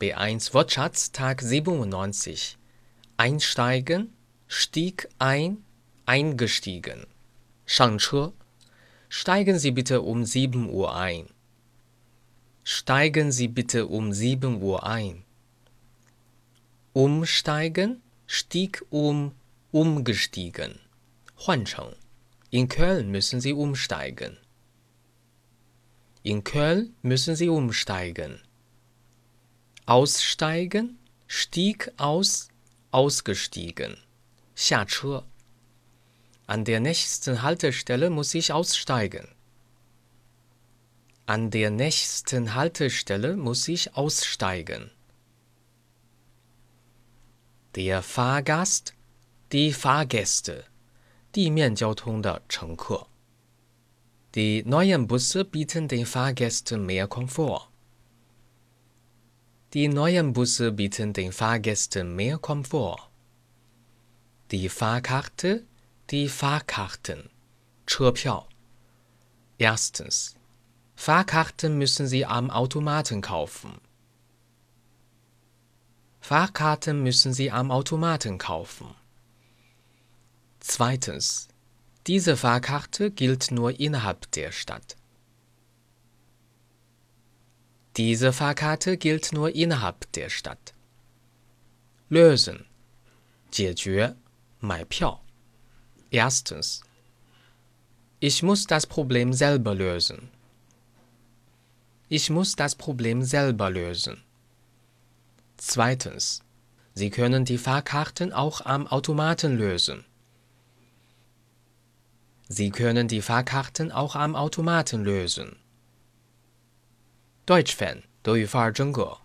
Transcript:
B1 Wortschatz Tag 97 Einsteigen, stieg ein, eingestiegen. 上车 Steigen Sie bitte um 7 Uhr ein. Steigen Sie bitte um 7 Uhr ein. Umsteigen, stieg um, umgestiegen. 换乘 In Köln müssen Sie umsteigen. In Köln müssen Sie umsteigen. Aussteigen, stieg aus, ausgestiegen. 下车 An der nächsten Haltestelle muss ich aussteigen. An der nächsten Haltestelle muss ich aussteigen. Der Fahrgast, die Fahrgäste, 地面交通的乘客。Die neuen Busse bieten den Fahrgästen mehr Komfort. Die neuen Busse bieten den Fahrgästen mehr Komfort. Die Fahrkarte, die Fahrkarten, 车票。Erstens. Fahrkarten müssen Sie am Automaten kaufen. Fahrkarten müssen Sie am Automaten kaufen. Zweitens. Diese Fahrkarte gilt nur innerhalb der Stadt. Diese Fahrkarte gilt nur innerhalb der Stadt. Lösen. 解决, Erstens. Ich muss das Problem selber lösen. Ich muss das Problem selber lösen. Zweitens. Sie können die Fahrkarten auch am Automaten lösen. Sie können die Fahrkarten auch am Automaten lösen. Deutsch Fan 德语范儿真格